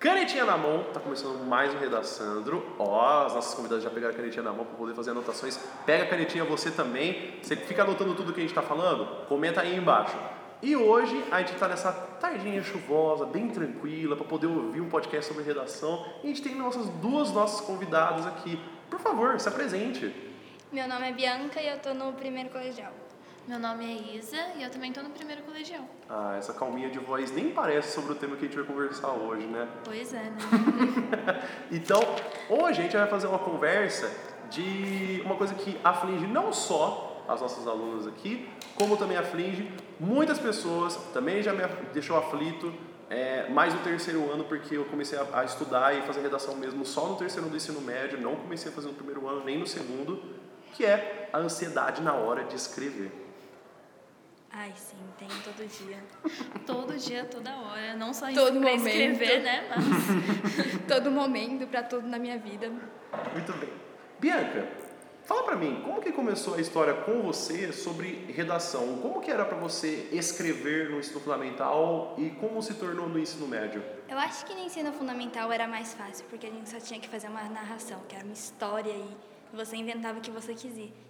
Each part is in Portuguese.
Canetinha na mão, tá começando mais um Redaçandro. Ó, as nossas convidadas já pegaram a canetinha na mão para poder fazer anotações. Pega a canetinha você também. Você fica anotando tudo que a gente está falando? Comenta aí embaixo. E hoje a gente está nessa tardinha chuvosa, bem tranquila, para poder ouvir um podcast sobre redação. E a gente tem nossas duas nossas convidadas aqui. Por favor, se apresente. Meu nome é Bianca e eu tô no primeiro colegial. Meu nome é Isa e eu também estou no primeiro colegial. Ah, essa calminha de voz nem parece sobre o tema que a gente vai conversar hoje, né? Pois é, né? então, hoje a gente vai fazer uma conversa de uma coisa que aflige não só as nossas alunas aqui, como também aflige muitas pessoas, também já me deixou aflito, é, mais no terceiro ano, porque eu comecei a, a, estudar e fazer redação mesmo só no terceiro ano do ensino médio, não comecei a fazer no primeiro ano nem no segundo, que é a ansiedade na hora de escrever. Ai, sim, tem todo dia. todo dia, toda hora. Não só todo pra momento. escrever, né? Mas... todo momento, para tudo na minha vida. Muito bem. Bianca, fala para mim, como que começou a história com você sobre redação? Como que era para você escrever no ensino fundamental e como se tornou no ensino médio? Eu acho que no ensino fundamental era mais fácil, porque a gente só tinha que fazer uma narração, que era uma história e você inventava o que você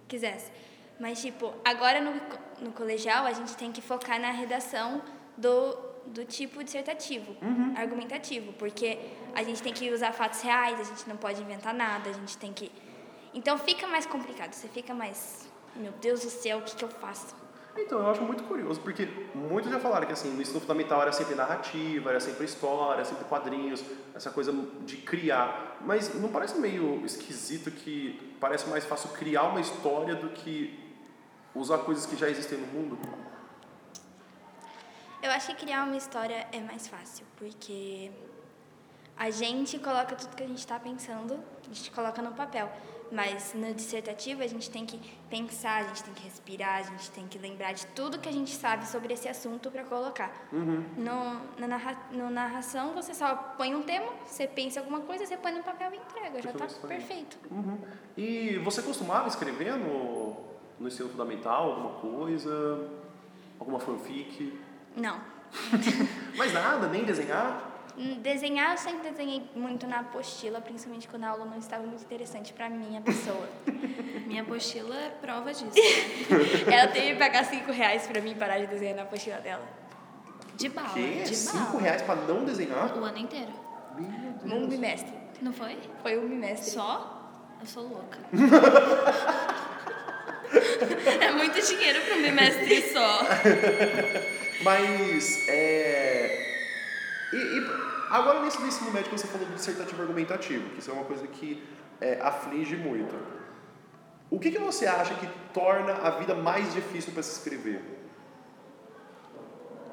quisesse. Mas, tipo, agora no, no colegial a gente tem que focar na redação do, do tipo dissertativo, uhum. argumentativo, porque a gente tem que usar fatos reais, a gente não pode inventar nada, a gente tem que. Então fica mais complicado, você fica mais. Meu Deus do céu, o que, que eu faço? Então, eu acho muito curioso, porque muitos já falaram que assim, no ensino fundamental era sempre narrativa, era sempre história, era sempre quadrinhos, essa coisa de criar. Mas não parece meio esquisito que parece mais fácil criar uma história do que usar coisas que já existem no mundo? Eu acho que criar uma história é mais fácil, porque a gente coloca tudo que a gente está pensando, a gente coloca no papel. Mas no dissertativo a gente tem que pensar, a gente tem que respirar, a gente tem que lembrar de tudo que a gente sabe sobre esse assunto para colocar. Uhum. No, na narra, no narração você só põe um tema, você pensa alguma coisa, você põe no papel e entrega, já está perfeito. Uhum. E você costumava escrever no, no ensino fundamental, alguma coisa? Alguma fanfic? Não. Mas nada, nem desenhar? Hum, desenhar eu sempre desenhei muito na apostila, principalmente quando a aula não estava muito interessante para minha pessoa. minha apostila é prova disso. Né? Ela teve que pagar cinco reais para mim parar de desenhar na apostila dela. De bala. Que? De cinco bala. reais para não desenhar? O ano inteiro. Meu Deus. Um bimestre. Não foi? Foi um bimestre. Só? Eu sou louca. é muito dinheiro para um bimestre só. Mas, é... E, e, agora nesse ensino médio você falou do dissertativo argumentativo, que isso é uma coisa que é, aflige muito. O que, que você acha que torna a vida mais difícil para se escrever?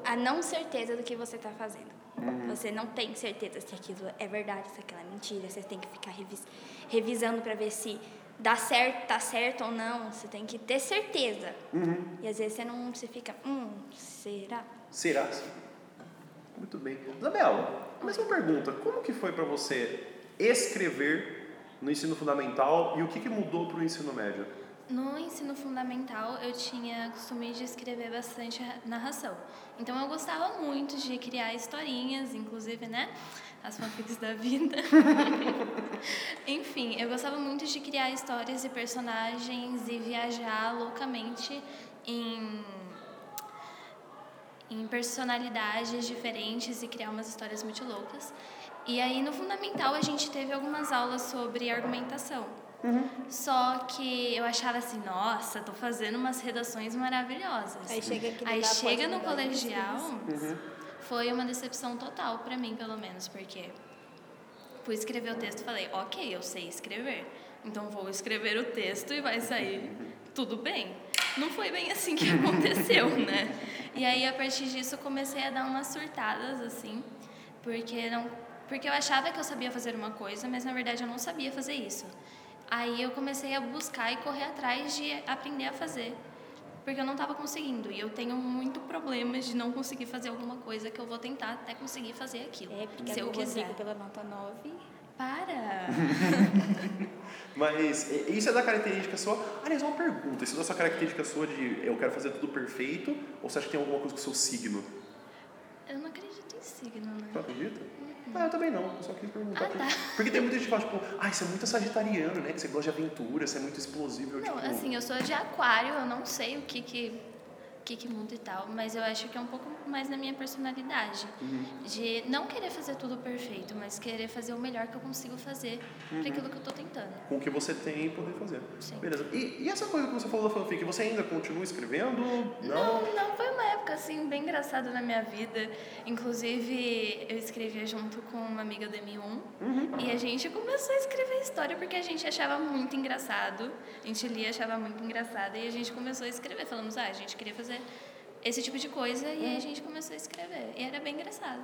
A não certeza do que você está fazendo. Uhum. Você não tem certeza se aquilo é verdade, se aquilo é mentira. Você tem que ficar revis revisando para ver se dá certo, tá certo ou não. Você tem que ter certeza. Uhum. E às vezes você não, você fica, hum, será? Será? Muito bem. Isabela, a mesma pergunta. Como que foi para você escrever no ensino fundamental e o que, que mudou para o ensino médio? No ensino fundamental, eu tinha costume de escrever bastante narração. Então, eu gostava muito de criar historinhas, inclusive, né? As fanfics da vida. Enfim, eu gostava muito de criar histórias e personagens e viajar loucamente em em personalidades diferentes e criar umas histórias muito loucas. E aí no fundamental a gente teve algumas aulas sobre argumentação. Uhum. Só que eu achava assim, nossa, tô fazendo umas redações maravilhosas. Aí chega, aqui aí chega no colegial, uhum. foi uma decepção total para mim, pelo menos, porque fui escrever o texto e falei, ok, eu sei escrever, então vou escrever o texto e vai sair tudo bem. Não foi bem assim que aconteceu, né? E aí, a partir disso, eu comecei a dar umas surtadas, assim, porque, não, porque eu achava que eu sabia fazer uma coisa, mas na verdade eu não sabia fazer isso. Aí eu comecei a buscar e correr atrás de aprender a fazer, porque eu não estava conseguindo. E eu tenho muito problema de não conseguir fazer alguma coisa que eu vou tentar até conseguir fazer aquilo. É, porque se eu quiser. pela nota 9. Para! Mas isso é da característica sua. Aliás, uma pergunta: isso é da sua característica sua de eu quero fazer tudo perfeito? Ou você acha que tem alguma coisa com o seu signo? Eu não acredito em signo, né? Não acredita? Ah, eu também não, eu só queria perguntar. Ah, tá. Porque tem muita gente que fala, tipo, ah, você é muito sagitariano, né? Que você gosta de aventura, você é muito explosivo. Não, tipo, assim, eu sou de aquário, eu não sei o que que, que que muda e tal, mas eu acho que é um pouco mais na minha personalidade. Uhum. De não querer fazer tudo perfeito, mas querer fazer o melhor que eu consigo fazer Uhum. para aquilo que eu tô tentando. com o que você tem e poder fazer. Sim. Beleza. E, e essa coisa que você falou da fanfic, você ainda continua escrevendo? Não, não, foi uma época assim bem engraçada na minha vida. Inclusive, eu escrevia junto com uma amiga do M1 Uhum. e a gente começou a escrever história porque a gente achava muito engraçado. A gente lia e achava muito engraçado e a gente começou a escrever. Falamos, ah, a gente queria fazer esse tipo de coisa e aí a gente começou a escrever. E era bem engraçado.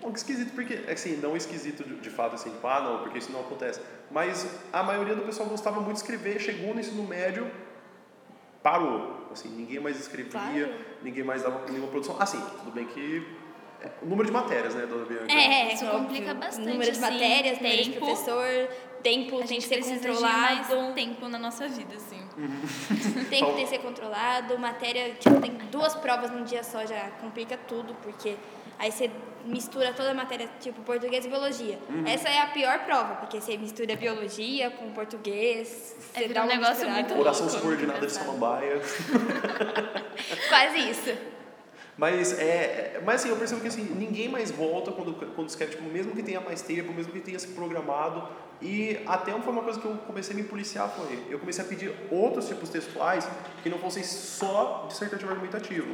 Bom, que esquisito, porque, assim, não esquisito de, de fato, assim, tipo, ah, não, porque isso não acontece. Mas a maioria do pessoal gostava muito de escrever, chegou no ensino médio, parou. Assim, ninguém mais escrevia, Parou. ninguém mais dava nenhuma produção. Assim, tudo bem que é, o número de matérias, né, dona Bianca? É, Isso óbvio. complica bastante, Número de assim, matérias, número de tempo. professor, tempo A tem que gente ser precisa de controlado. mais tempo na nossa vida, assim. Tem que ter que ser controlado, matéria, tipo, tem duas provas num dia só já complica tudo, porque aí você mistura toda a matéria, tipo português e biologia. Uhum. Essa é a pior prova, porque você mistura biologia com português, É, você dá um uma negócio misturada. muito Oração louco, subordinada de samambaia. Quase isso. Mas, é, é- mas assim, eu percebo que assim, ninguém mais volta quando, quando escreve, tipo, mesmo que tenha mais tempo, mesmo que tenha se programado. E até foi uma coisa que eu comecei a me policiar, foi, eu comecei a pedir outros tipos textuais que não fossem só dissertativo argumentativo.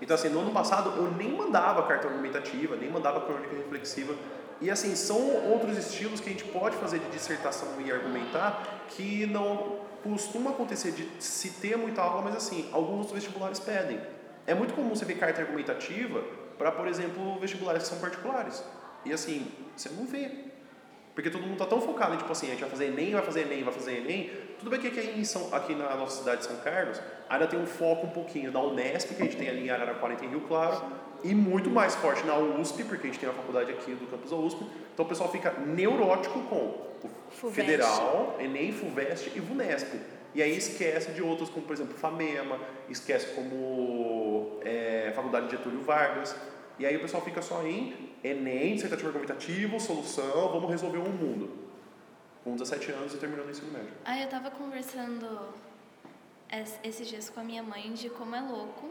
Então assim, no ano passado eu nem mandava carta argumentativa, nem mandava crônica reflexiva. E assim, são outros estilos que a gente pode fazer de dissertação e argumentar que não costuma acontecer de se ter muita aula, mas assim, alguns vestibulares pedem. É muito comum você ver carta argumentativa para, por exemplo, vestibulares que são particulares. E assim, você não vê. Porque todo mundo tá tão focado em, tipo assim, a gente vai fazer Enem, vai fazer Enem, vai fazer Enem. Tudo bem que aqui, em São, aqui na nossa cidade de São Carlos, ainda tem um foco um pouquinho na Unesp, que a gente tem ali em Araraquara e tem Rio Claro, e muito mais forte na USP, porque a gente tem a faculdade aqui do campus da USP. Então o pessoal fica neurótico com o Fuvest. Federal, Enem, FUVEST e VUNESP. E aí esquece de outros, como por exemplo FAMEMA, esquece como é, Faculdade de Getúlio Vargas. E aí o pessoal fica só em Enem, dissertativo argumentativo, solução, vamos resolver o mundo. Com 17 anos e terminando o ensino médio. Ah, eu tava conversando es- esses dias com a minha mãe de como é louco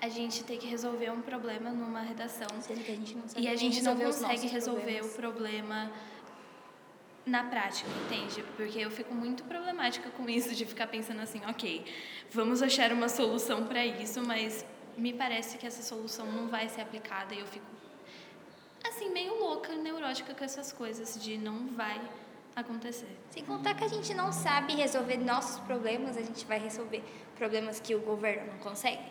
a gente ter que resolver um problema numa redação Sendo que a gente não sabe e a gente não consegue resolver problemas. o problema na prática, entende? Porque eu fico muito problemática com isso de ficar pensando assim, ok, vamos achar uma solução para isso, mas me parece que essa solução não vai ser aplicada e eu fico assim meio louca, neurótica com essas coisas de não vai acontecer. Sem contar que a gente não sabe resolver nossos problemas, a gente vai resolver problemas que o governo não consegue.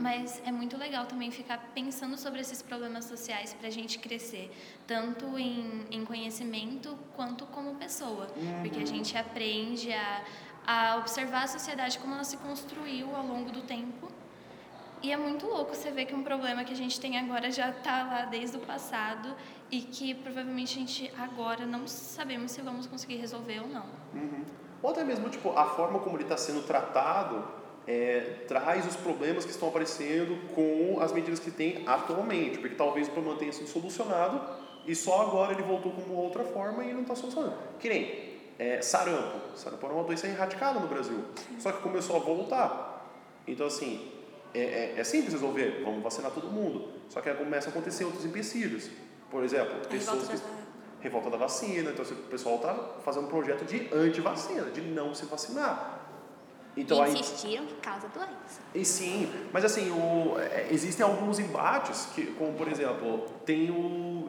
Mas é muito legal também ficar pensando sobre esses problemas sociais para a gente crescer, tanto em, em conhecimento quanto como pessoa. Porque a gente aprende a, a observar a sociedade como ela se construiu ao longo do tempo. E é muito louco você ver que um problema que a gente tem agora já está lá desde o passado e que provavelmente a gente agora não sabemos se vamos conseguir resolver ou não. Uhum. Ou até mesmo, tipo, a forma como ele está sendo tratado é, traz os problemas que estão aparecendo com as medidas que tem atualmente. Porque talvez o problema tenha sido solucionado e só agora ele voltou com uma outra forma e não está solucionando. Que nem é, sarampo. Sarampo era uma doença erradicada no Brasil. Só que começou a voltar. Então, assim, é, é, é simples resolver. Vamos vacinar todo mundo. Só que aí começa a acontecer outros empecilhos. Por exemplo, pessoas que da- revolta da vacina, então assim, o pessoal está fazendo um projeto de anti-vacina, de não se vacinar. Então aí, Insistiram que causa doença. e sim, mas assim, o, é, existem alguns embates, que, como por exemplo, tem, o,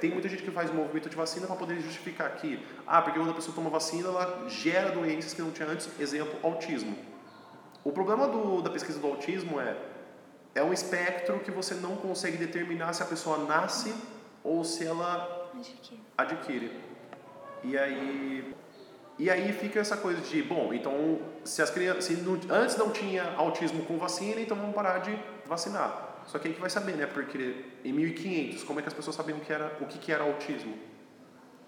tem muita gente que faz movimento de vacina para poder justificar que, ah, porque quando a pessoa toma vacina, ela gera doenças que não tinha antes, exemplo, autismo. O problema do, da pesquisa do autismo é, é um espectro que você não consegue determinar se a pessoa nasce ou se ela que adquire. E aí e aí fica essa coisa de, bom, então se as crianças se não- antes não tinha autismo com vacina, então vamos parar de vacinar. Só que aí que vai saber, né? Porque em 1500, como é que as pessoas sabiam que era, o que, que era autismo?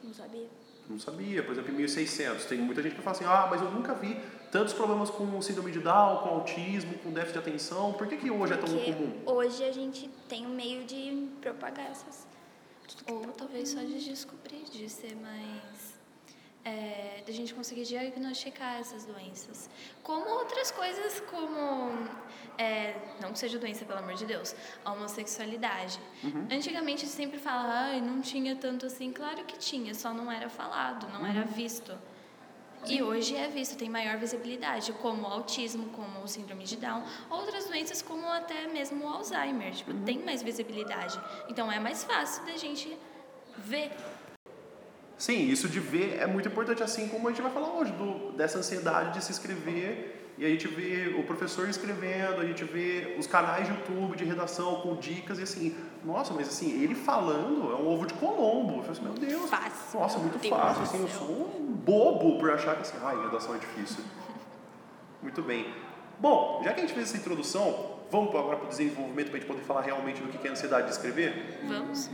Não sabia. Não sabia. Por exemplo, em 1600, tem muita gente que fala assim: "Ah, mas eu nunca vi tantos problemas com síndrome de Down, com autismo, com déficit de atenção. Por que que hoje é tão Porque comum?" hoje a gente tem um meio de propagar essas. Ou talvez só de descobrir, de ser mais. É, da gente conseguir diagnosticar essas doenças. Como outras coisas, como. É, não que seja doença, pelo amor de Deus, a homossexualidade. Uhum. Antigamente sempre fala, ai, não tinha tanto assim. Claro que tinha, só não era falado, não era visto. E hoje é visto, tem maior visibilidade, como o autismo, como o síndrome de Down, outras doenças como até mesmo o Alzheimer, tipo, tem mais visibilidade. Então é mais fácil da gente ver. Sim, isso de ver é muito importante, assim como a gente vai falar hoje, do, dessa ansiedade de se inscrever e a gente vê o professor escrevendo, a gente vê os canais de YouTube de redação com dicas e assim, nossa, mas assim, ele falando é um ovo de Colombo. Eu falei assim, meu Deus, Fácil. nossa, muito Deus fácil, assim, eu sou um bobo por achar que assim, ai, redação é difícil. Muito bem. Bom, já que a gente fez essa introdução, vamos agora para o desenvolvimento para a gente poder falar realmente do que é ansiedade de escrever? Vamos?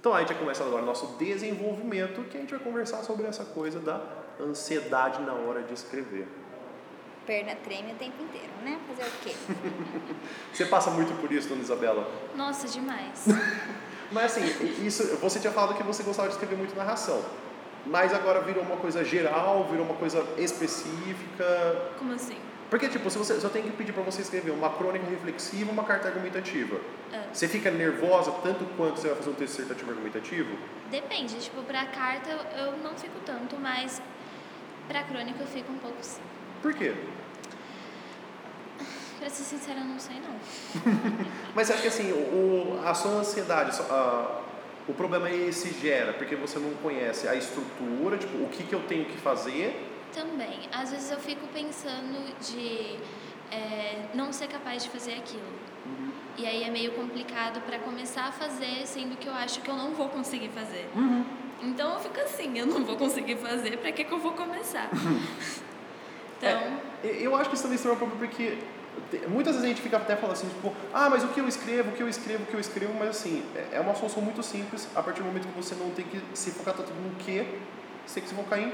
Então a gente vai começar agora o nosso desenvolvimento, que a gente vai conversar sobre essa coisa da ansiedade na hora de escrever. Perna treme o tempo inteiro, né? Fazer o quê? Você passa muito por isso, dona Isabela? Nossa, demais. Mas assim, isso, você tinha falado que você gostava de escrever muito narração. Mas agora virou uma coisa geral, virou uma coisa específica. Como assim? Porque, tipo, se você só tem que pedir para você escrever uma crônica reflexiva uma carta argumentativa. É. Você fica nervosa tanto quanto você vai fazer um texto dissertativo argumentativo? Depende, tipo, pra carta eu eu não fico tanto, mas pra crônica eu fico um pouco sim. Por quê? Pra ser sincera, eu não sei não. Mas acha que assim, o, a sua ansiedade, a- o problema é se gera porque você não conhece a estrutura, tipo, o que, que eu tenho que fazer. Também, às vezes eu fico pensando de é, não ser capaz de fazer aquilo. E aí é meio complicado pra começar a fazer, sendo que eu acho que eu não vou conseguir fazer. Então eu fico assim, eu não vou conseguir fazer, pra que, que eu vou começar? então, É, eu acho que isso também se torna um problema porque muitas vezes a gente fica até falando assim, tipo, ah, mas o que eu escrevo, o que eu escrevo, o que eu escrevo, mas assim, é- é uma solução muito simples a partir do momento que você não tem que se focar tanto no que, você tem que se focar em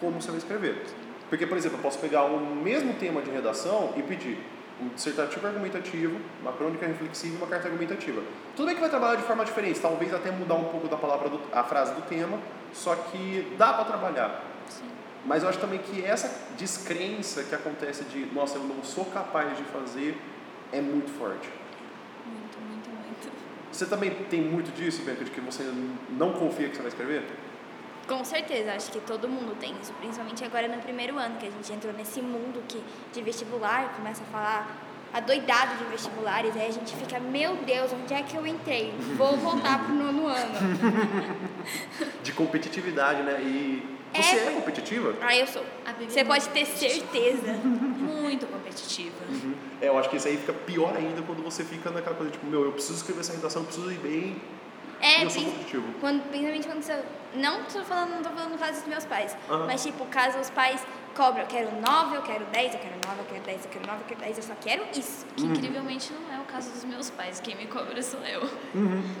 como você vai escrever. Porque, por exemplo, eu posso pegar o mesmo tema de redação e pedir um dissertativo argumentativo, uma crônica reflexiva e uma carta argumentativa. Tudo bem que vai trabalhar de forma diferente, talvez até mudar um pouco da palavra, do, a frase do tema, só que dá para trabalhar. sim. Mas eu acho também que essa descrença que acontece de, nossa, eu não sou capaz de fazer, é muito forte. Muito, muito, muito. Você também tem muito disso, Bianca, de que você não confia que você vai escrever? Com certeza, acho que todo mundo tem isso, principalmente agora no primeiro ano, que a gente entrou nesse mundo que, de vestibular, começa a falar adoidado de vestibulares, aí a gente fica, meu Deus, onde é que eu entrei? Vou voltar pro nono ano. De competitividade, né? E você é, É. competitiva? Ah, eu sou. A Você é pode ter certeza. Muito competitiva. É, eu acho que isso aí fica pior ainda quando você fica naquela coisa, tipo, meu, eu preciso escrever essa redação, eu preciso ir bem, É, e eu sou competitivo. quando, principalmente quando você. Não tô falando, não tô falando no caso dos meus pais. Aham. Mas tipo, caso os pais cobram, eu quero 9, eu quero 10, eu quero 9, eu quero 10, eu quero 9, eu quero 10, eu só quero isso. Que incrivelmente não é o caso dos meus pais. Quem me cobra sou eu.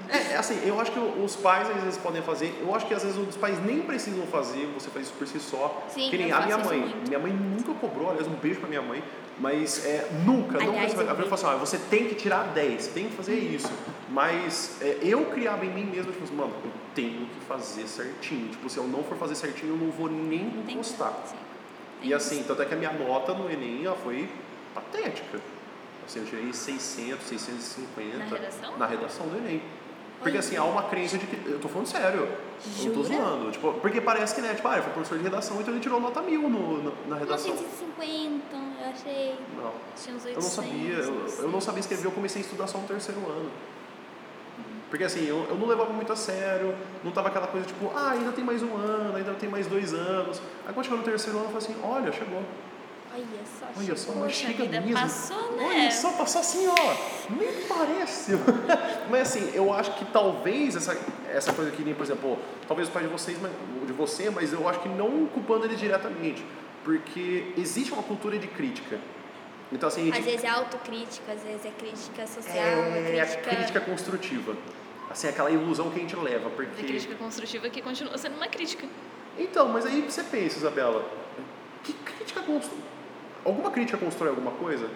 É, é assim, eu acho que os pais às vezes podem fazer, eu acho que às vezes os pais nem precisam fazer, você faz isso por si só. Sim, que nem eu a minha mãe. muito. Minha mãe nunca cobrou, aliás, um beijo pra minha mãe, mas é, nunca, nunca Aliás, um A pessoa fala assim, ah, você tem que tirar 10, tem que fazer isso. Mas é, eu criava em mim mesmo, tipo assim, mano, eu tenho que fazer certinho. Tipo, se eu não for fazer certinho, eu não vou nem encostar. E assim, tanto é que a minha nota no Enem ela foi patética. Assim, eu tirei 600, 650 Na redação? na redação do Enem. Porque assim, há uma crença de que. Eu tô falando sério. Eu não tô Jura? zoando. Tipo, porque parece que, né? Tipo, ah, ele foi professor de redação, então ele tirou nota mil no, no- na redação. 950, eu achei. Não. Tinha uns 800. Eu não sabia, eu, eu não sabia escrever, eu comecei a estudar só no terceiro ano. Porque assim, eu, eu não levava muito a sério, não tava aquela coisa tipo, ah, ainda tem mais um ano, ainda tem mais dois anos. Aí quando chegou no terceiro ano, eu falei assim, olha, chegou. Olha só. Olha só, mas chega vida, mesmo. passou, né? Olha só, passou assim, ó. Nem parece. mas assim, eu acho que talvez essa, essa coisa que nem, por exemplo, talvez o pai de vocês, mas- de você, mas eu acho que não culpando ele diretamente. Porque existe uma cultura de crítica. Então assim, a Às gente, vezes é autocrítica, às vezes é crítica social, é é a crítica. crítica construtiva. Assim, aquela ilusão que a gente leva, A porque... crítica construtiva que continua sendo uma crítica. Então, mas aí você pensa, Isabela, que crítica constrói? Alguma crítica constrói alguma coisa?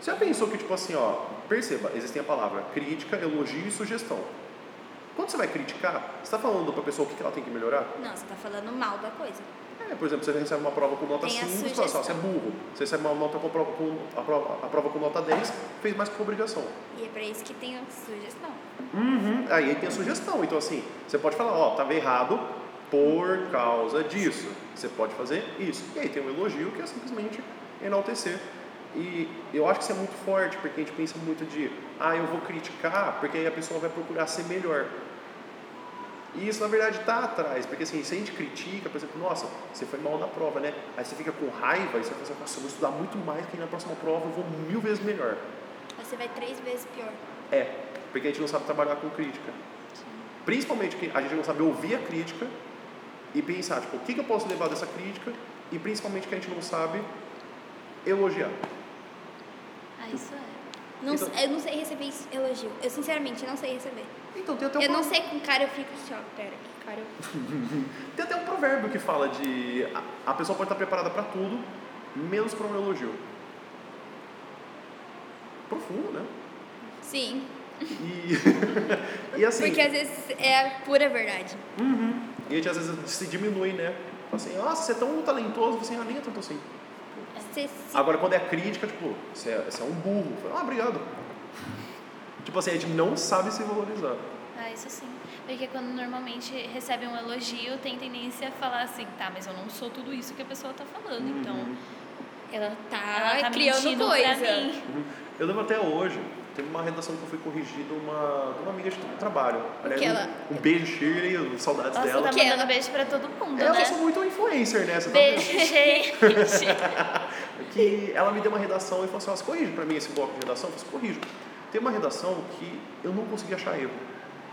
Você já pensou que, tipo assim, ó, perceba, existem a palavra crítica, elogio e sugestão. Quando você vai criticar, você está falando para a pessoa o que ela tem que melhorar? Não, você tá falando mal da coisa. É, por exemplo, você recebe uma prova com nota Tem a 5, você fala assim, você é burro. Você recebe uma nota com com, a, prova, a prova com nota 10, fez mais que obrigação. E é pra isso que tem a sugestão. Uhum. Aí tem a sugestão. Então, assim, você pode falar, ó, estava errado por causa disso. Você pode fazer isso. E aí tem um elogio que é simplesmente enaltecer. E eu acho que isso é muito forte, porque a gente pensa muito de, ah, eu vou criticar, porque aí a pessoa vai procurar ser melhor. E isso, na verdade, está atrás, porque assim, se a gente critica, por exemplo, nossa, você foi mal na prova, né? Aí você fica com raiva e você fala assim, nossa, eu vou estudar muito mais, que na próxima prova eu vou mil vezes melhor. Aí você vai três vezes pior. É, porque a gente não sabe trabalhar com crítica. Principalmente que a gente não sabe ouvir a crítica e pensar, tipo, o que, que eu posso levar dessa crítica e principalmente que a gente não sabe elogiar. Ah, isso é. Não, Então- Eu não sei receber elogio. Eu, sinceramente, não sei receber. Então tem até, um Eu não sei com cara, eu fico assim, ó, pera, que cara eu... tem até um provérbio que fala de a, a pessoa pode estar preparada para tudo, menos para um elogio. Profundo, né? Sim, E, e assim, porque às vezes é a pura verdade. uhum. E a gente às vezes se diminui, né? Fala assim, nossa, você é tão talentoso, você ah, nem é tanto assim. Agora, quando é crítica, tipo, você é, você é um burro. Fala, Ah, obrigado. Tipo assim, a gente não sabe se valorizar. Ah, isso sim. Porque quando normalmente recebe um elogio, tem tendência a falar assim, tá, mas eu não sou tudo isso que a pessoa tá falando, Uhum. então Ela tá, ela tá criando coisa. pra mim. Uhum. Eu lembro até hoje, teve uma redação que eu fui corrigido uma, de uma amiga de trabalho. Aliás, um, ela- um beijo, Shirley, saudades Nossa, dela. tá Que mandando ela- beijo pra todo mundo, Ela né? eu sou muito influencer, né? Você tá Beijo, vendo? gente. que ela me deu uma redação e falou assim, ó, você corrige pra mim esse bloco de redação? Eu falei, assim, corrijo. Tem uma redação que eu não consegui achar erro.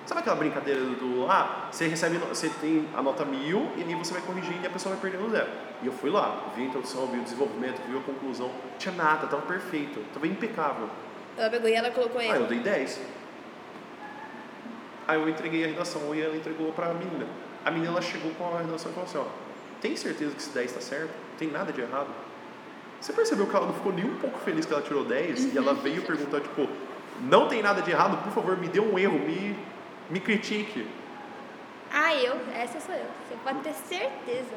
Sabe aquela brincadeira do, ah, você recebe, você tem a nota mil e aí você vai corrigindo e a pessoa vai perdendo zero. E eu fui lá, vi a introdução, vi o desenvolvimento, vi a conclusão, não tinha nada, tava perfeito, tava impecável. Ela pegou e ela colocou Aí ele. eu dei 10. Aí eu entreguei a redação e ela entregou pra menina. A menina ela chegou com a redação e falou assim, ó, tem certeza que esse 10 está certo? Tem nada de errado? Você percebeu que ela não ficou nem um pouco feliz que ela tirou 10 e ela veio perguntar, tipo, não tem nada de errado, por favor, me dê um erro, me, me critique. Ah, eu? Essa sou eu. Você pode ter certeza.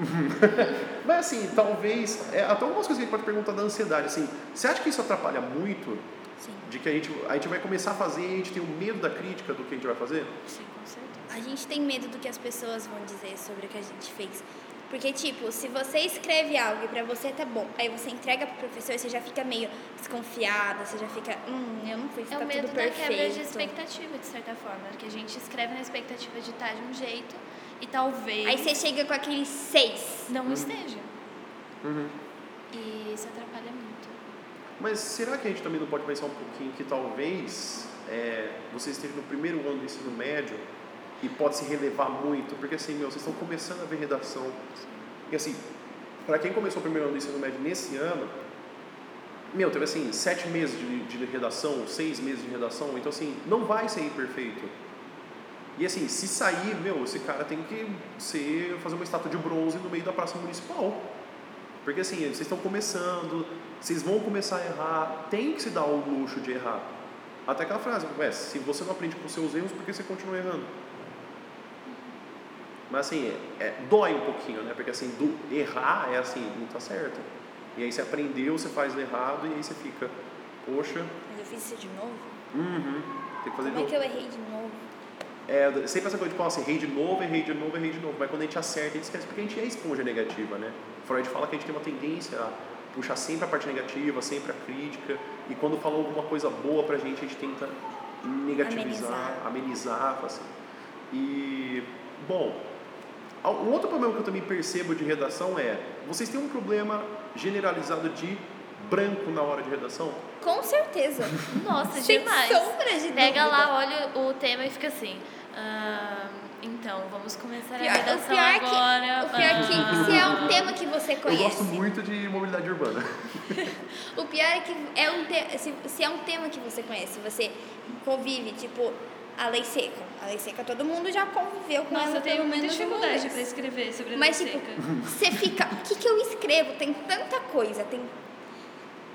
Mas assim, talvez, é, até algumas coisas que a gente pode perguntar da ansiedade, assim, você acha que isso atrapalha muito? Sim. De que a gente, a gente vai começar a fazer e a gente tem o medo da crítica do que a gente vai fazer? Sim, com certeza. A gente tem medo do que as pessoas vão dizer sobre o que a gente fez. Porque, tipo, se você escreve algo e pra você tá bom, aí você entrega pro professor, você já fica meio desconfiada, você já fica, hum, eu não fui É ficar o medo tudo da perfeito. quebra de expectativa, de certa forma. Que a gente escreve na expectativa de estar de um jeito e talvez Aí você chega com aquele seis. não esteja. Uhum. E isso atrapalha muito. Mas será que a gente também não pode pensar um pouquinho que talvez é, você esteja no primeiro ano do ensino médio e pode se relevar muito? Porque assim, meu, vocês estão começando a ver redação. E assim, para quem começou o primeiro ano do ensino médio nesse ano, meu, teve assim, sete meses de, de redação, seis meses de redação, então assim, não vai sair perfeito. E assim, se sair, meu, esse cara tem que ser, fazer uma estátua de bronze no meio da praça municipal. Porque assim, vocês estão começando, vocês vão começar a errar, tem que se dar o luxo de errar. Até aquela frase, ué, se você não aprende com seus erros, por que você continua errando? Mas assim, é, é- dói um pouquinho, né? Porque assim, do errar é assim, não tá certo. E aí você aprendeu, você faz errado e aí você fica, poxa, Mas eu fiz isso de novo? uhum, tem que fazer de Como é novo. que eu errei de novo? É, sempre essa coisa de, assim, errei de novo, errei de novo, errei de novo. Mas quando a gente acerta, a gente esquece, porque a gente é esponja negativa, né? Freud fala que a gente tem uma tendência a puxar sempre a parte negativa, sempre a crítica. E quando fala alguma coisa boa pra gente, a gente tenta negativizar, Amenizar. amenizar, assim. E, bom, um outro problema que eu também percebo de redação é, vocês têm um problema generalizado de branco na hora de redação? Com certeza. Nossa, Sem demais. sombra de Pega dúvida. lá, olha o tema e fica assim. "Ah, então, vamos começar Pior- a o redação pior agora. que, o pior que se é um tema que você Eu conhece. gosto muito de mobilidade urbana. O pior é que é um te... se, se é um tema que você conhece, você convive, tipo, a lei seca. A lei seca todo mundo já conviveu com Nossa, ela eu tenho muita menos dificuldade pra escrever sobre a Mas, lei tipo, seca. você fica. O que, que eu escrevo? Tem tanta coisa. Tem.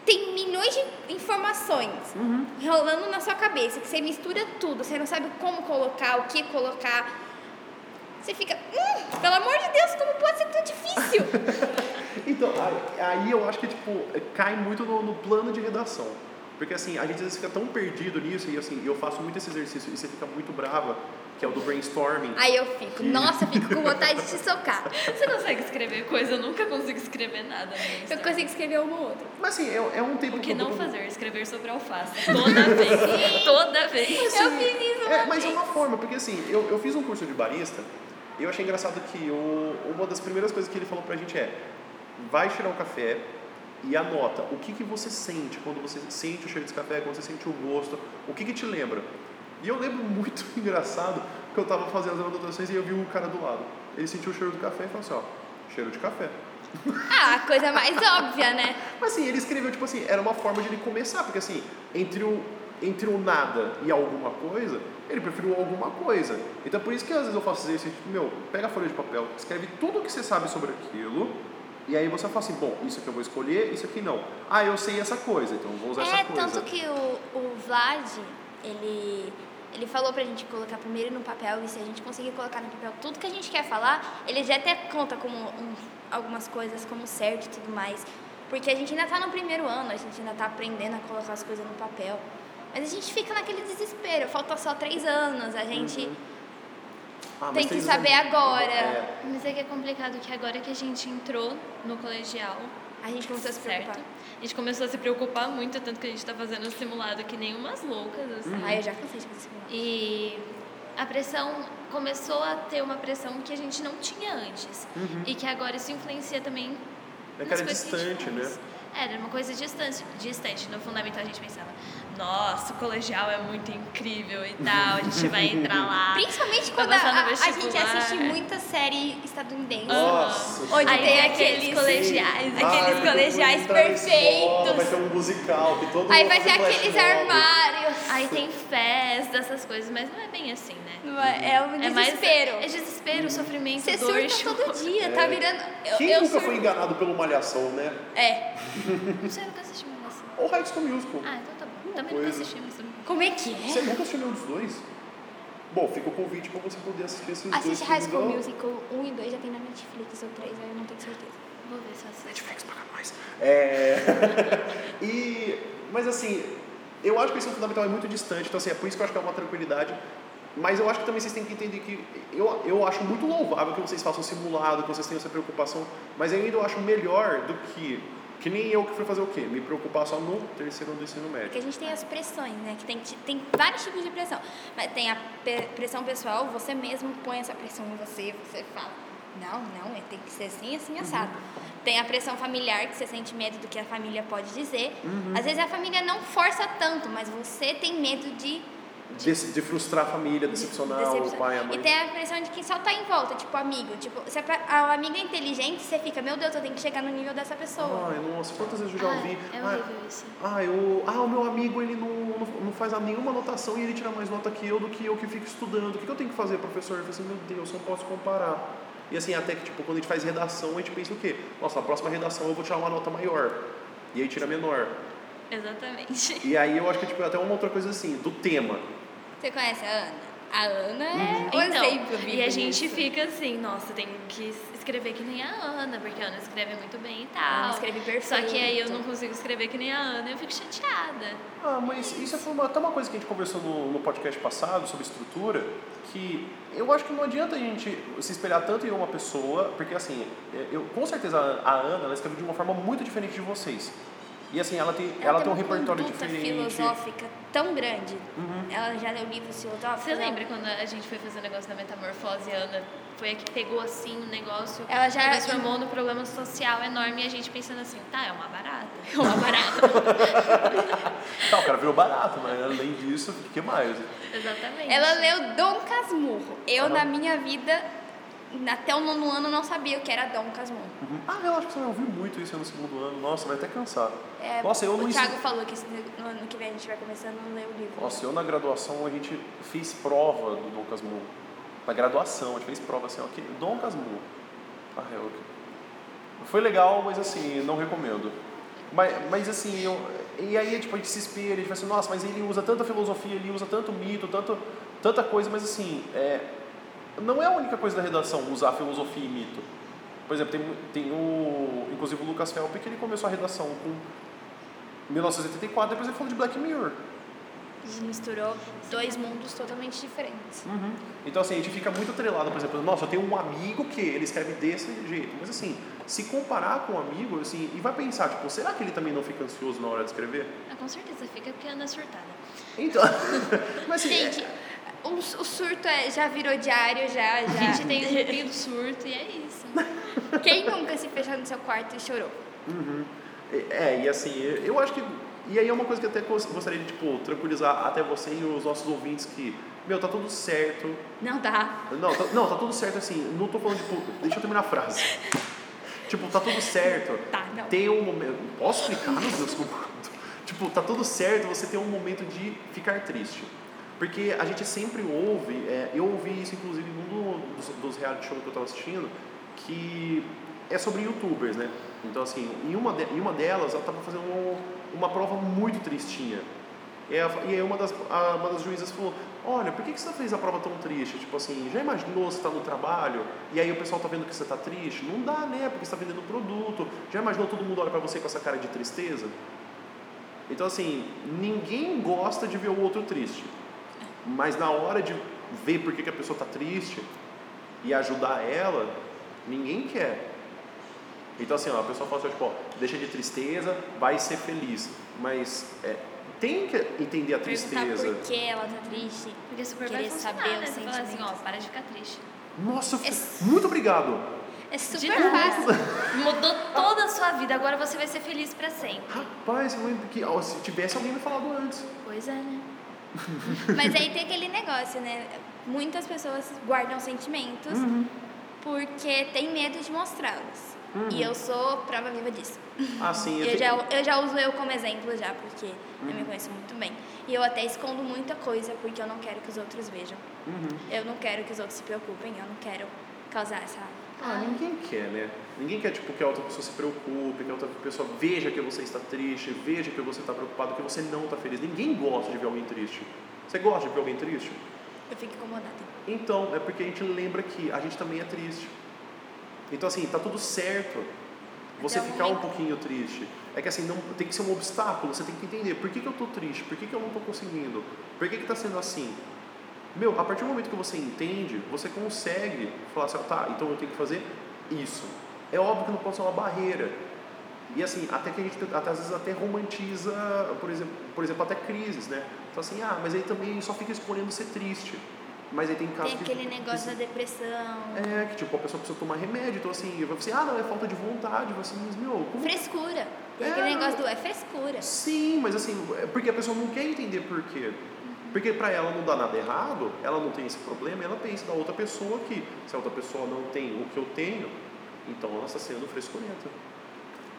tem milhões de informações Uhum. rolando na sua cabeça, que você mistura tudo, você não sabe como colocar, o que colocar. Você fica, hum, pelo amor de Deus, como pode ser tão difícil? Então, aí, eu acho que, tipo, cai muito no, no plano de redação. Porque, assim, a gente às vezes fica tão perdido nisso, e, assim, eu faço muito esse exercício, e você fica muito brava, que é o do brainstorming. Aí eu fico, nossa, eu fico com vontade de te socar. Você consegue escrever coisa? Eu nunca consigo escrever nada. Eu consigo escrever uma ou outra. Mas, assim, é, é um tempo O que não fazer? Escrever sobre alface. Toda vez. Toda vez. eu fiz isso uma É, mas é vez. uma forma, porque assim, eu, eu fiz um curso de barista e eu achei engraçado que o, uma das primeiras coisas que ele falou pra gente é vai tirar um café e anota o que, que você sente quando você sente o cheiro desse café, quando você sente o gosto, o que, que te lembra. E eu lembro muito engraçado que eu tava fazendo as anotações e eu vi um cara do lado. Ele sentiu o cheiro do café e falou assim, ó, cheiro de café. Ah, a coisa mais óbvia, né? Mas assim, ele escreveu, tipo assim, era uma forma de ele começar, porque assim, entre o, entre o nada e alguma coisa, ele preferiu alguma coisa. Então por isso que às vezes eu faço exercício, tipo, meu, pega a folha de papel, escreve tudo o que você sabe sobre aquilo, e aí você fala assim, bom, isso aqui eu vou escolher, isso aqui não. Ah, eu sei essa coisa, então eu vou usar É, essa coisa. tanto que o, o Vlad, ele, ele falou pra gente colocar primeiro no papel e se a gente conseguir colocar no papel tudo que a gente quer falar, ele já até conta como um- algumas coisas como certo e tudo mais. Porque a gente ainda tá no primeiro ano, a gente ainda tá aprendendo a colocar as coisas no papel. Mas a gente fica naquele desespero, falta só três anos, a gente Ah, mas tem que saber anos- agora. É, Mas é que é complicado que agora que a gente entrou no colegial, A gente começou a se certo? preocupar. A gente começou a se preocupar muito, tanto que a gente tá fazendo simulado que nem umas loucas, assim. Aí eu já cansei de fazer isso. E a pressão começou a ter uma pressão que a gente não tinha antes. E que agora isso influencia também Uhum. É que era coisas que a gente distante, faz. né? Era uma coisa distante, distante. No fundamental a gente pensava, nossa, o colegial é muito incrível e tal, a gente vai entrar lá. Principalmente Pra quando a, a- a gente assiste muita série estadunidense. Nossa, Onde Aí tem aqueles, colegiais, aqueles Ai, depois colegiais perfeitos. Vai ter um musical que todo Aí vai ter aqueles armários. Aí tem festa, essas coisas, mas não é bem assim, né? Não é, é um É mais desespero. é desespero, sofrimento, Você dor, surta choro. todo dia, tá virando. Eu, Quem eu nunca surto. foi enganado pelo Malhação, né? É. Não sei, eu nunca assisti assim. Ou High School Musical. Ah, então tá bom. Também nunca coisa. assisti, mas tudo bem. Como é que Você é? nunca assistiu nenhum dos dois? Bom, fica o convite pra você poder assistir esses dois. Assiste High School ó. Musical 1 e 2 já tem na Netflix, ou 3, aí eu não tenho certeza. Vou ver se eu assisto. Netflix paga mais. É... e... Mas assim, eu acho que isso é fundamental, é muito distante, então assim, é por isso que eu acho que é uma tranquilidade. Mas eu acho que também vocês têm que entender que eu, eu acho muito louvável que vocês façam simulado, que vocês tenham essa preocupação, mas eu ainda acho melhor do que que nem eu que fui fazer o quê? Me preocupar só no terceiro ano do ensino médio. Porque a gente tem as pressões, né? Que tem, tem vários tipos de pressão. Mas tem a pressão pessoal, você mesmo põe essa pressão em você, você fala, não, não, é, tem que ser assim, assim, assado. Tem a pressão familiar, que você sente medo do que a família pode dizer. Às vezes a família não força tanto, mas você tem medo de De, de frustrar a família, decepcionar o pai, a mãe. E tem a pressão de quem só tá em volta, tipo amigo. Tipo, se a, a amiga é inteligente, você fica, meu Deus, eu tenho que chegar no nível dessa pessoa. Ai, nossa, quantas vezes eu já ouvi. Ai, é ah, horrível isso. Ah, eu, ah, o meu amigo ele não, não, não faz nenhuma anotação e ele tira mais nota que eu do que eu que fico estudando. O que, que eu tenho que fazer, professor? Eu falei assim, meu Deus, eu não posso comparar. E assim, até que tipo, quando a gente faz redação, a gente pensa o quê? Nossa, na próxima redação eu vou tirar uma nota maior. E aí tira menor. Exatamente. E aí eu acho que tipo, até uma outra coisa assim, do tema. Você conhece a Ana? A Ana é o Então, exemplo vivo e a gente disso. fica assim, nossa, tem que escrever que nem a Ana, porque a Ana escreve muito bem e tal. A Ana escreve Só que aí eu perfeito. não consigo escrever que nem a Ana, eu fico chateada. Ah, mas isso foi uma, até uma coisa que a gente conversou no, no podcast passado sobre estrutura, que eu acho que não adianta a gente se espelhar tanto em uma pessoa, porque assim, eu, com certeza a a Ana ela escreve de uma forma muito diferente de vocês. E assim, ela tem, ela tem um uma repertório diferente. Uhum. filosófica tão grande. Ela já leu livros filosóficos. Você ela- lembra quando a gente foi fazer o negócio da metamorfose e a Ana foi a que pegou assim o negócio, Ela já- transformou no problema social enorme e a gente pensando assim, tá, é uma barata. É uma barata. Tá, o cara virou barato, mas além disso, o que mais? Exatamente. Ela leu Dom Casmurro. Eu, na minha vida, até o nono ano, não sabia o que era Dom Casmurro. Uhum. Ah, eu acho que você vai ouvir muito isso no segundo ano. Nossa, vai até cansar. É, Nossa, eu o não Thiago falou que no ano que vem a gente vai começando a ler o livro. Nossa, eu na graduação a gente fez prova do Dom Casmurro. Na graduação, a gente fez prova assim, ó, que Dom Casmurro. Ah, eu... Foi legal, mas assim, não recomendo. Mas, mas assim, eu, e aí tipo, a gente se espelha, a gente fala assim, nossa, mas ele usa tanta filosofia, ele usa tanto mito, tanto, tanta coisa, mas assim, é, não é a única coisa da redação usar filosofia e mito. Por exemplo, tem, tem o, inclusive o Lucas Felp, que ele começou a redação com 1984, depois ele falou de Black Mirror. Gente misturou dois mundos totalmente diferentes. Uhum. Então, assim, a gente fica muito atrelado, por exemplo, nossa, eu tenho um amigo que ele escreve desse jeito. Mas, assim, se comparar com um amigo, assim, e vai pensar, tipo, será que ele também não fica ansioso na hora de escrever? Ah, com certeza, fica porque anda surtada. Então, mas assim, Gente, o, o surto é, já virou diário, já, A já. gente tem um grupinho do surto e é isso. Quem nunca se fechou no seu quarto e chorou? Uhum. É, e assim, eu acho que. E aí é uma coisa que eu até gos- gostaria de, tipo, tranquilizar até você e os nossos ouvintes que, meu, tá tudo certo. Não dá. Não, tá, não, tá tudo certo assim. Não tô falando, tipo, deixa eu terminar a frase. Tipo, tá tudo certo. Tá, não. Tem um momento. Posso explicar, meu Deus? como- Tipo, tá tudo certo você ter um momento de ficar triste. Porque a gente sempre ouve, é, eu ouvi isso inclusive num do- dos, dos reality shows que eu tava assistindo, que é sobre youtubers, né? Então, assim, em uma, de- em uma delas, ela tava fazendo um- uma prova muito tristinha. E e aí uma das, a- uma das juízas falou, olha, por que, que você fez a prova tão triste? Tipo assim, já imaginou você tá no trabalho e aí o pessoal tá vendo que você tá triste? Não dá, né? Porque você tá vendendo produto. Já imaginou todo mundo olha pra você com essa cara de tristeza? Então assim, ninguém gosta de ver o outro triste. Mas na hora de ver por que, que a pessoa tá triste e ajudar ela, ninguém quer. Então assim, ó, a pessoa fala assim, tipo, ó, deixa de tristeza, vai ser feliz. Mas é, tem que entender a Perguntar tristeza. por que ela tá triste. Porque super Querer saber né? Você fala assim, ó, para de ficar triste. Nossa, É- muito obrigado. É super fácil. Mudou toda a sua vida, agora você vai ser feliz pra sempre. Rapaz, que ó, se tivesse alguém me falado antes. Pois é, né? Mas aí tem aquele negócio, né? Muitas pessoas guardam sentimentos Uhum. porque tem medo de mostrá-los. E eu sou prova viva disso. Assim, eu, Eu tenho- já, eu já uso eu como exemplo já, porque eu me conheço muito bem. E eu até escondo muita coisa porque eu não quero que os outros vejam. Uhum. Eu não quero que os outros se preocupem, eu não quero causar essa... Ah, ninguém quer, né? Ninguém quer tipo, que a outra pessoa se preocupe, que a outra pessoa veja que você está triste, veja que você está preocupado, que você não está feliz. Ninguém gosta de ver alguém triste. Você gosta de ver alguém triste? Eu fico incomodada. Então, é porque a gente lembra que a gente também é triste. Então, assim, tá tudo certo você Até ficar um pouquinho triste. É que assim, não, tem que ser um obstáculo, você tem que entender por que, que eu tô triste, por que, que eu não tô conseguindo, por que, que tá sendo assim. Meu, a partir do momento que você entende, você consegue falar assim, tá, então eu tenho que fazer isso. É óbvio que não pode ser uma barreira. E assim, até que a gente até, às vezes até romantiza, por exemplo, por exemplo, até crises, né? Então assim, ah, mas aí também só fica escolhendo ser triste. Mas aí tem casos Tem que- aquele que negócio da depressão, é, que tipo, a pessoa precisa tomar remédio, então assim, vai assim, ah não, é falta de vontade, vai assim, mas meu, como... frescura. Tem É. aquele negócio do é frescura. Sim, mas assim, é porque a pessoa não quer entender por quê. Porque pra ela não dá nada errado, ela não tem esse problema, ela pensa da outra pessoa que, se a outra pessoa não tem o que eu tenho, então ela está sendo frescurenta.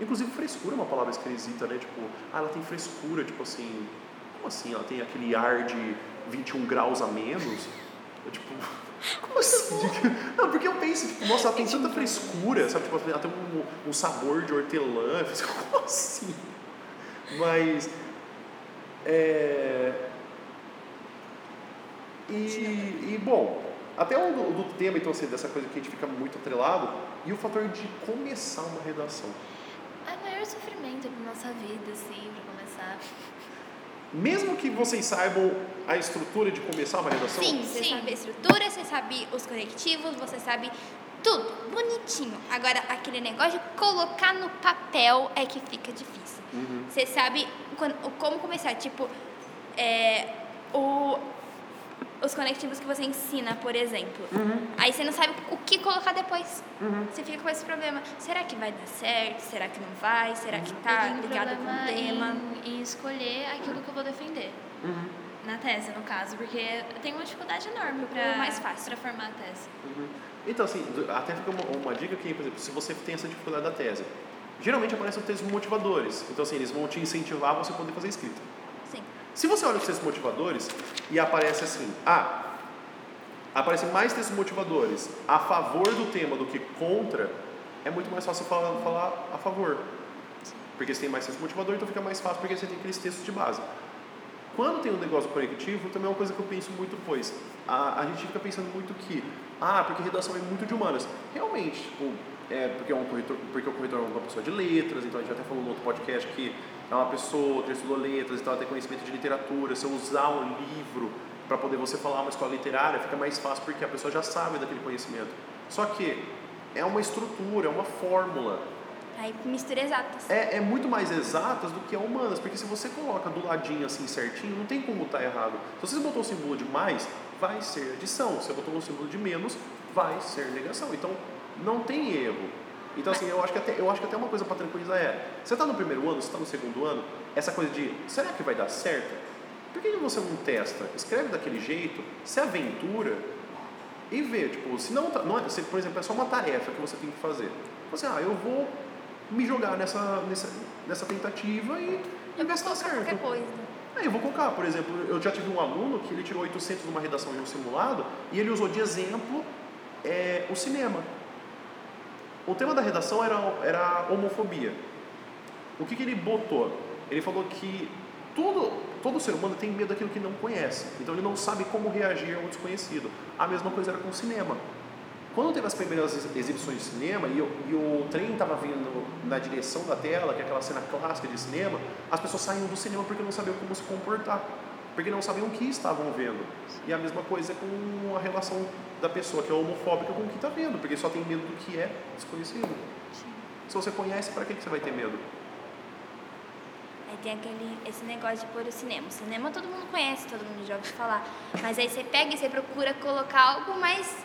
Inclusive, frescura é uma palavra esquisita, né? Tipo, ah, ela tem frescura, tipo assim, como assim? Ela tem aquele ar de 21 graus a menos? Eu, tipo, como assim? Não, porque eu penso, tipo, nossa, ela tem tanta frescura, sabe? Tipo, ela tem um, um sabor de hortelã. Como assim? Mas. É. E, e, bom, até o do, do tema, então, assim, dessa coisa que a gente fica muito atrelado, e o fator de começar uma redação. É o maior sofrimento da nossa vida, assim, pra começar. Mesmo que vocês saibam a estrutura de começar uma redação, Sim, você Sim. sabe a estrutura, você sabe os conectivos, você sabe tudo, bonitinho. Agora, aquele negócio de colocar no papel é que fica difícil. Uhum. Você sabe quando- como começar, tipo, é, o, os conectivos que você ensina, por exemplo. Uhum. Aí você não sabe o que colocar depois. Você fica com esse problema. Será que vai dar certo? Será que não vai? Será que tá tenho ligado com o tema? em, em escolher aquilo que eu vou defender. Uhum. Na tese, no caso, porque eu tenho uma dificuldade enorme O pra, mais fácil. pra formar a tese. Uhum. Então, assim, até fica uma, uma dica aqui, por exemplo, se você tem essa dificuldade da tese, geralmente aparecem os textos motivadores. Então, assim, eles vão te incentivar a você poder fazer escrita. Se você olha os textos motivadores e aparece assim, ah, aparecem mais textos motivadores a favor do tema do que contra, é muito mais fácil falar, falar a favor. Porque você tem mais texto motivador, então fica mais fácil porque você tem aqueles textos de base. Quando tem um negócio conectivo, também é uma coisa que eu penso muito, pois a, a gente fica pensando muito que, ah, porque redação é muito de humanas. Realmente, tipo, é porque, é um corretor, porque o corretor é uma pessoa de letras, então a gente até falou no outro podcast que é uma pessoa que estudou letras, então ela tem conhecimento de literatura. Se eu usar um livro para poder você falar uma escola literária, fica mais fácil porque a pessoa já sabe daquele conhecimento. Só que é uma estrutura, é uma fórmula. Aí mistura exatas. É, é muito mais exatas do que a humanas, porque se você coloca do ladinho assim certinho, não tem como estar tá errado. Se você botou o símbolo de mais, vai ser adição. Se você botou o símbolo de menos, vai ser negação. Então não tem erro. Então assim, eu acho que até, eu acho que até uma coisa para tranquilizar é, você está no primeiro ano, você está no segundo ano, essa coisa de, será que vai dar certo? Por que você não testa? Escreve daquele jeito, se aventura e vê, tipo, se não, não é, se, por exemplo, é só uma tarefa que você tem que fazer. Você, ah, eu vou me jogar nessa, nessa, nessa tentativa e, e ver se dá certo. Qualquer coisa. Aí eu vou colocar, por exemplo, eu já tive um aluno que ele tirou 800 numa redação de um simulado e ele usou de exemplo é, o cinema. O tema da redação era, era homofobia. O que, que ele botou? Ele falou que tudo, todo ser humano tem medo daquilo que não conhece. Então ele não sabe como reagir ao desconhecido. A mesma coisa era com o cinema. Quando teve as primeiras exibições de cinema e, e o trem estava vindo na direção da tela, que é aquela cena clássica de cinema, as pessoas saíam do cinema porque não sabiam como se comportar, porque não sabiam o que estavam vendo. E a mesma coisa com a relação da pessoa que é homofóbica com o que está vendo, porque só tem medo do que é desconhecido. Se você conhece, para que, que você vai ter medo? Aí tem aquele, esse negócio de pôr o cinema. O cinema todo mundo conhece, todo mundo já ouviu falar. Mas aí você pega e você procura colocar algo mais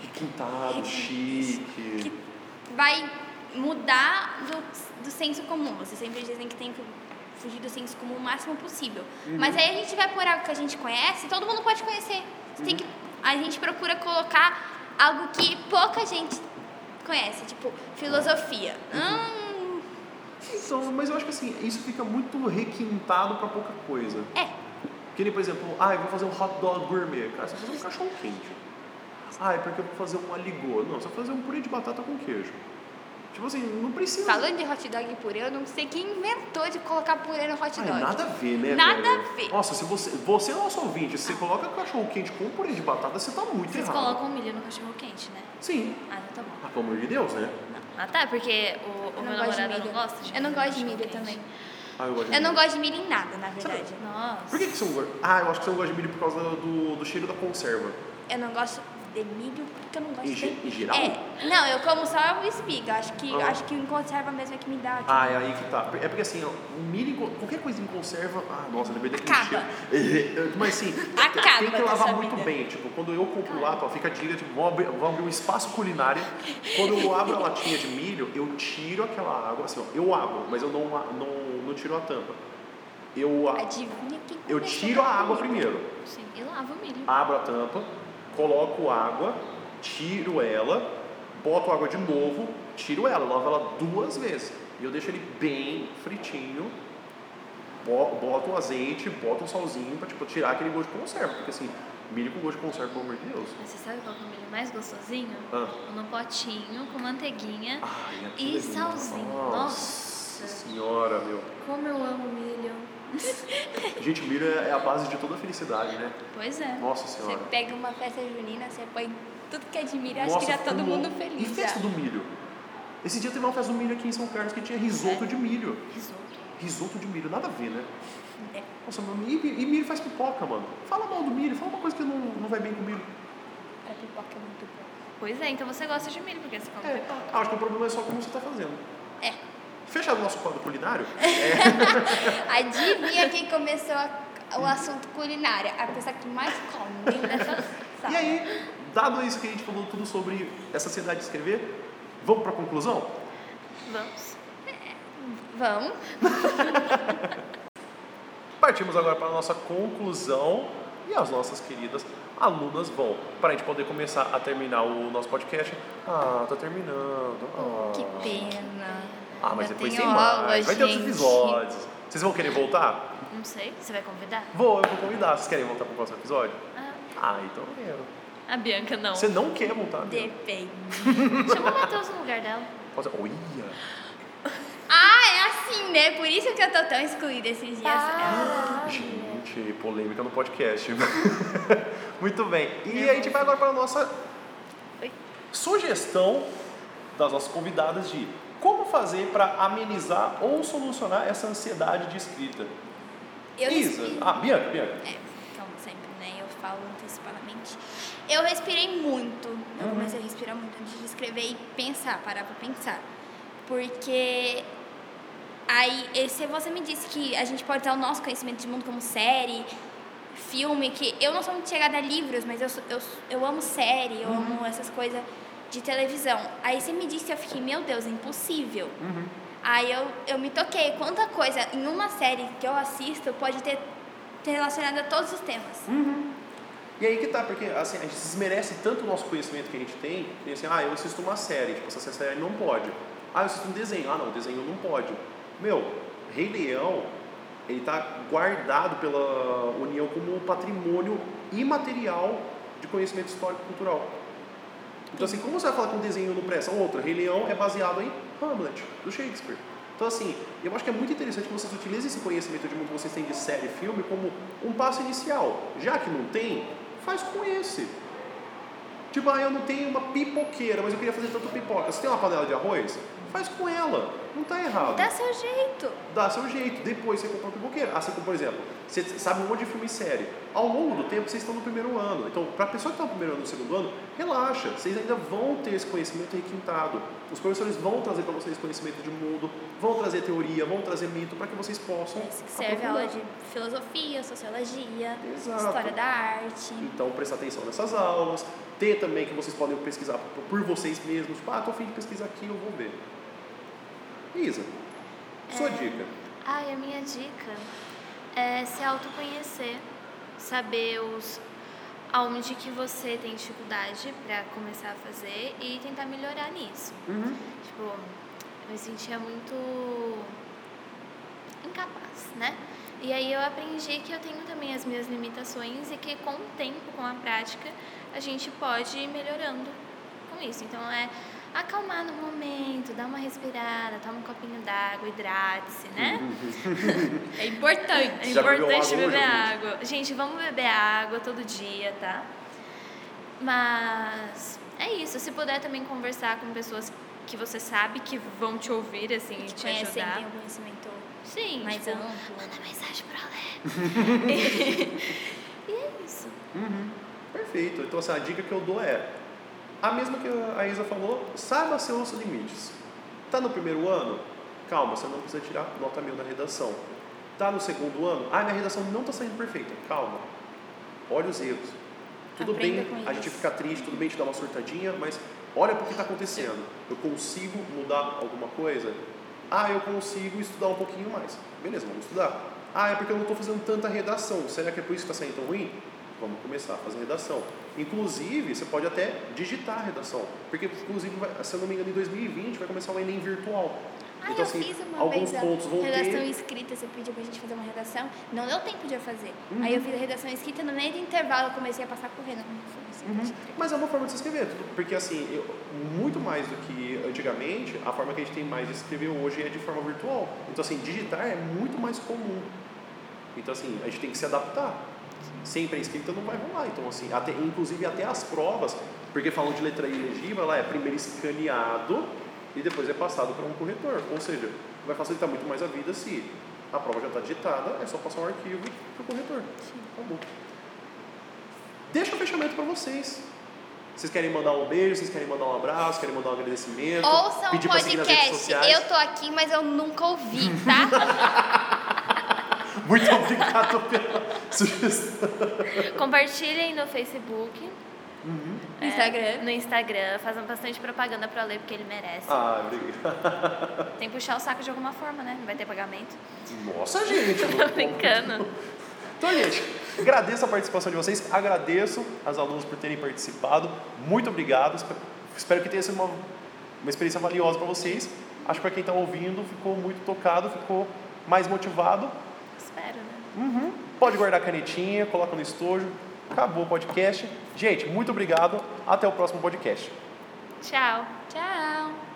requintado, chique. Que vai mudar do, do senso comum. Vocês sempre dizem que tem que fugir do senso comum o máximo possível. Uhum. Mas aí a gente vai por algo que a gente conhece, todo mundo pode conhecer. Você uhum. tem que, a gente procura colocar algo que pouca gente conhece, tipo filosofia. Uhum. Hum. Então, mas eu acho que assim, isso fica muito requintado para pouca coisa. É. Que nem, por exemplo, ah, eu vou fazer um hot dog gourmet. Cara, você vai fazer um cachorro quente. Ah, é porque eu vou fazer um aligô. Não, você vai fazer um purê de batata com queijo. Tipo assim, não precisa. Falando de hot dog e purê, eu não sei quem inventou de colocar purê no hot dog. Ai, nada a ver, né? Nada velho? a ver. Nossa, se você, você é nosso ouvinte, se você coloca cachorro quente com purê de batata, você tá muito Vocês errado. Vocês colocam milho no cachorro quente, né? Sim. Ah, então tá bom. Ah, pelo amor de Deus, né? Não. Ah, tá, porque o, o meu namorado não gosta de Eu não gosto de milho também. Ah, eu gosto de Eu não gosto de milho em nada, na verdade. Sabe? Nossa. Por que, que você não gosta? Ah, eu acho que você não gosta de milho por causa do, do cheiro da conserva. Eu não gosto de milho porque eu não gosto Em, de... em geral? É, não, eu como só o espiga. Acho que, Ah. acho que em conserva mesmo é que me dá. Tipo, Ah, é aí que tá. É porque assim, ó, o milho, qualquer coisa em conserva, ah, nossa, lembrei daquele Acaba. cheiro. Mas assim, Acaba tem que lavar muito vida. bem. Tipo, quando eu compro lá, ó, fica a dica, tipo, vamos abrir, vamos abrir um espaço culinário. Quando eu abro a latinha de milho, eu tiro aquela água, assim, ó, eu abro, mas eu não, não, não tiro a tampa. Eu, Adivinha quem eu tiro a água milho? primeiro. Sim, e lava o milho. abro a tampa, coloco água, tiro ela, boto água de novo, tiro ela, lavo ela duas vezes. E eu deixo ele bem fritinho, bo- boto o azeite, boto um salzinho pra tipo, tirar aquele gosto de conserva. Porque assim, milho com gosto de conserva, pelo amor de Deus. Mas você sabe qual que é o milho mais gostosinho? Ah. No potinho, com manteiguinha. Ai, E é salzinho. Nossa, Nossa. senhora, meu. Como eu amo. Gente, milho é é a base de toda a felicidade, né? Pois é. Nossa Você senhora. pega uma festa junina, você põe tudo que é de milho, acho Nossa, que já todo mundo feliz. E festa já. do milho? Esse dia teve uma festa do milho aqui em São Carlos que tinha risoto de milho. Risoto. Risoto de milho, nada a ver, né? É. Nossa, mano, e, e milho faz pipoca, mano. Fala mal do milho, fala uma coisa que não, não vai bem com milho. Pra pipoca é muito bom. Pois é, então você gosta de milho, porque você come É, pipoca. acho que o problema é só como você tá fazendo. É. Fechado o nosso quadro culinário? Adivinha quem começou a- o assunto culinária? A pessoa que mais come dessa sala. E aí, dado isso que a gente falou tudo sobre essa ansiedade de escrever, vamos pra conclusão? Vamos. Vamos. Partimos agora para a nossa conclusão e as nossas queridas alunas vão. Para a gente poder começar a terminar o nosso podcast. Ah, tá terminando. Ah. Que pena. Ah, mas Eu depois tem mais. Vai ter outros episódios. Vocês vão querer voltar? Não sei. Você vai convidar? Vou, eu vou convidar. Vocês querem voltar para o próximo episódio? Ah, Ah, então eu quero. a Bianca não. Você não quer voltar? Depende. Chama o Matheus no lugar dela. Pode ser. Olha! Ah, é assim, né? Por isso que eu tô tão excluída esses dias. Ah. É. Gente, polêmica no podcast. Muito bem. E a gente vai agora para a nossa Oi. sugestão das nossas convidadas de como fazer para amenizar ou solucionar essa ansiedade de escrita. Eu Isa. respiro- Ah, Bianca, Bianca. É, então sempre, né? Eu falo antecipadamente. Eu respirei muito. Eu Uhum. comecei a respirar muito antes de escrever e pensar, parar pra pensar. Porque aí, se você me disse que a gente pode usar o nosso conhecimento de mundo como série, filme, que eu não sou muito chegada a livros, mas eu, eu, eu amo série, eu amo essas coisas de televisão. Aí você me disse, eu fiquei, meu Deus, impossível. Aí eu, eu me toquei, quanta coisa em uma série que eu assisto pode ter, ter relacionado a todos os temas. E aí que tá, porque assim, a gente desmerece tanto o nosso conhecimento que a gente tem, que assim, ah, eu assisto uma série, tipo, essa série não pode. Ah, eu assisto um desenho, ah não, desenho não pode. Meu, Rei Leão, ele tá guardado pela União como um patrimônio imaterial de conhecimento histórico e cultural. Então assim, como você vai falar que um desenho não presta? Outra, Rei Leão é baseado em Hamlet, do Shakespeare. Então assim, eu acho que é muito interessante que vocês utilizem esse conhecimento de mundo que vocês têm de série e filme como um passo inicial. Já que não tem, faz com esse. Tipo, ah, eu não tenho uma pipoqueira, mas eu queria fazer tanto pipoca. Você tem uma panela de arroz? Faz com ela. Não tá errado. Dá seu jeito. Dá seu jeito. Depois você compra uma pipoqueira. Assim como, por exemplo, você sabe um monte de filme e série. Ao longo do tempo, vocês estão no primeiro ano. Então, para a pessoa que está no primeiro ano no segundo ano, relaxa. Vocês ainda vão ter esse conhecimento requintado. Os professores vão trazer para vocês conhecimento de mundo, vão trazer teoria, vão trazer mito, para que vocês possam. Esse que serve aula de filosofia, sociologia, Exato. história da arte. Então, prestar atenção nessas aulas. Ter também que vocês podem pesquisar por, vocês mesmos. Ah, tô afim de pesquisar aqui, eu vou ver. Isa, sua É. dica. Ai, a minha dica é se autoconhecer, saber os aonde que você tem dificuldade para começar a fazer e tentar melhorar nisso. Tipo, eu me sentia muito incapaz, né? E aí eu aprendi que eu tenho também as minhas limitações e que com o tempo, com a prática, a gente pode ir melhorando com isso. Então é acalmar no momento, dar uma respirada, toma um copinho d'água, hidrate-se, né? É importante. É importante beber água. Gente, vamos beber água todo dia, tá? Mas é isso. Se puder também conversar com pessoas que você sabe que vão te ouvir, assim, e te Conhecem, ajudar. tem um conhecimento Sim, mais tipo, amplo. manda mensagem pra ler. e é isso. Perfeito. Então, assim, a dica que eu dou é a mesma que a Isa falou, saiba seus limites. Tá no primeiro ano? Calma, você não precisa tirar nota mil na redação. Tá no segundo ano? Ah, minha redação não está saindo perfeita. Calma. Olha os erros. Tudo Aprenda bem a gente ficar triste, tudo bem te dar uma surtadinha, mas olha para o que está acontecendo. Eu consigo mudar alguma coisa? Ah, eu consigo estudar um pouquinho mais. Beleza, vamos estudar. Ah, é porque eu não estou fazendo tanta redação. Será que é por isso que está saindo tão ruim? Vamos começar a fazer redação. Inclusive, você pode até digitar a redação. Porque, inclusive, se eu não me engano, em 2020 vai começar o Enem virtual. Ah, então, eu assim, fiz uma alguns pontos vão redação ter. escrita, você pediu pra gente fazer uma redação, não deu tempo de eu fazer. Uhum. Aí eu fiz a redação escrita, no meio do intervalo eu comecei a passar correndo. Uhum. Mas é uma forma de se escrever, porque assim, eu- muito mais do que antigamente, a forma que a gente tem mais de escrever hoje é de forma virtual. Então assim, digitar é muito mais comum. Então assim, a gente tem que se adaptar. Sempre a escrita não vai rolar. Então assim, até, inclusive até as provas, porque falam de letra ilegível, ela é primeiro escaneado e depois é passado para um corretor. Ou seja, vai facilitar muito mais a vida se a prova já está digitada, é só passar um arquivo para o corretor. Acabou. Deixa o fechamento para vocês. Vocês querem mandar um beijo, vocês querem mandar um abraço, querem mandar um agradecimento, Ouçam o pedir podcast. sociais. Eu tô aqui, mas eu nunca ouvi, tá? Muito obrigado pela sugestão. Compartilhem no Facebook, No Instagram. no Instagram, façam bastante propaganda pra ler, porque ele merece. Ah, obrigado. Tem que puxar o saco de alguma forma, né? Não vai ter pagamento. Nossa, gente. Tô brincando. Então, gente, agradeço a participação de vocês, agradeço as alunas por terem participado. Muito obrigado. Espe- Espero que tenha sido uma, uma experiência valiosa para vocês. Acho que para quem está ouvindo ficou muito tocado, ficou mais motivado. Espero, né? Uhum. Pode guardar a canetinha, coloca no estojo. Acabou o podcast. Gente, muito obrigado. Até o próximo podcast. Tchau. Tchau.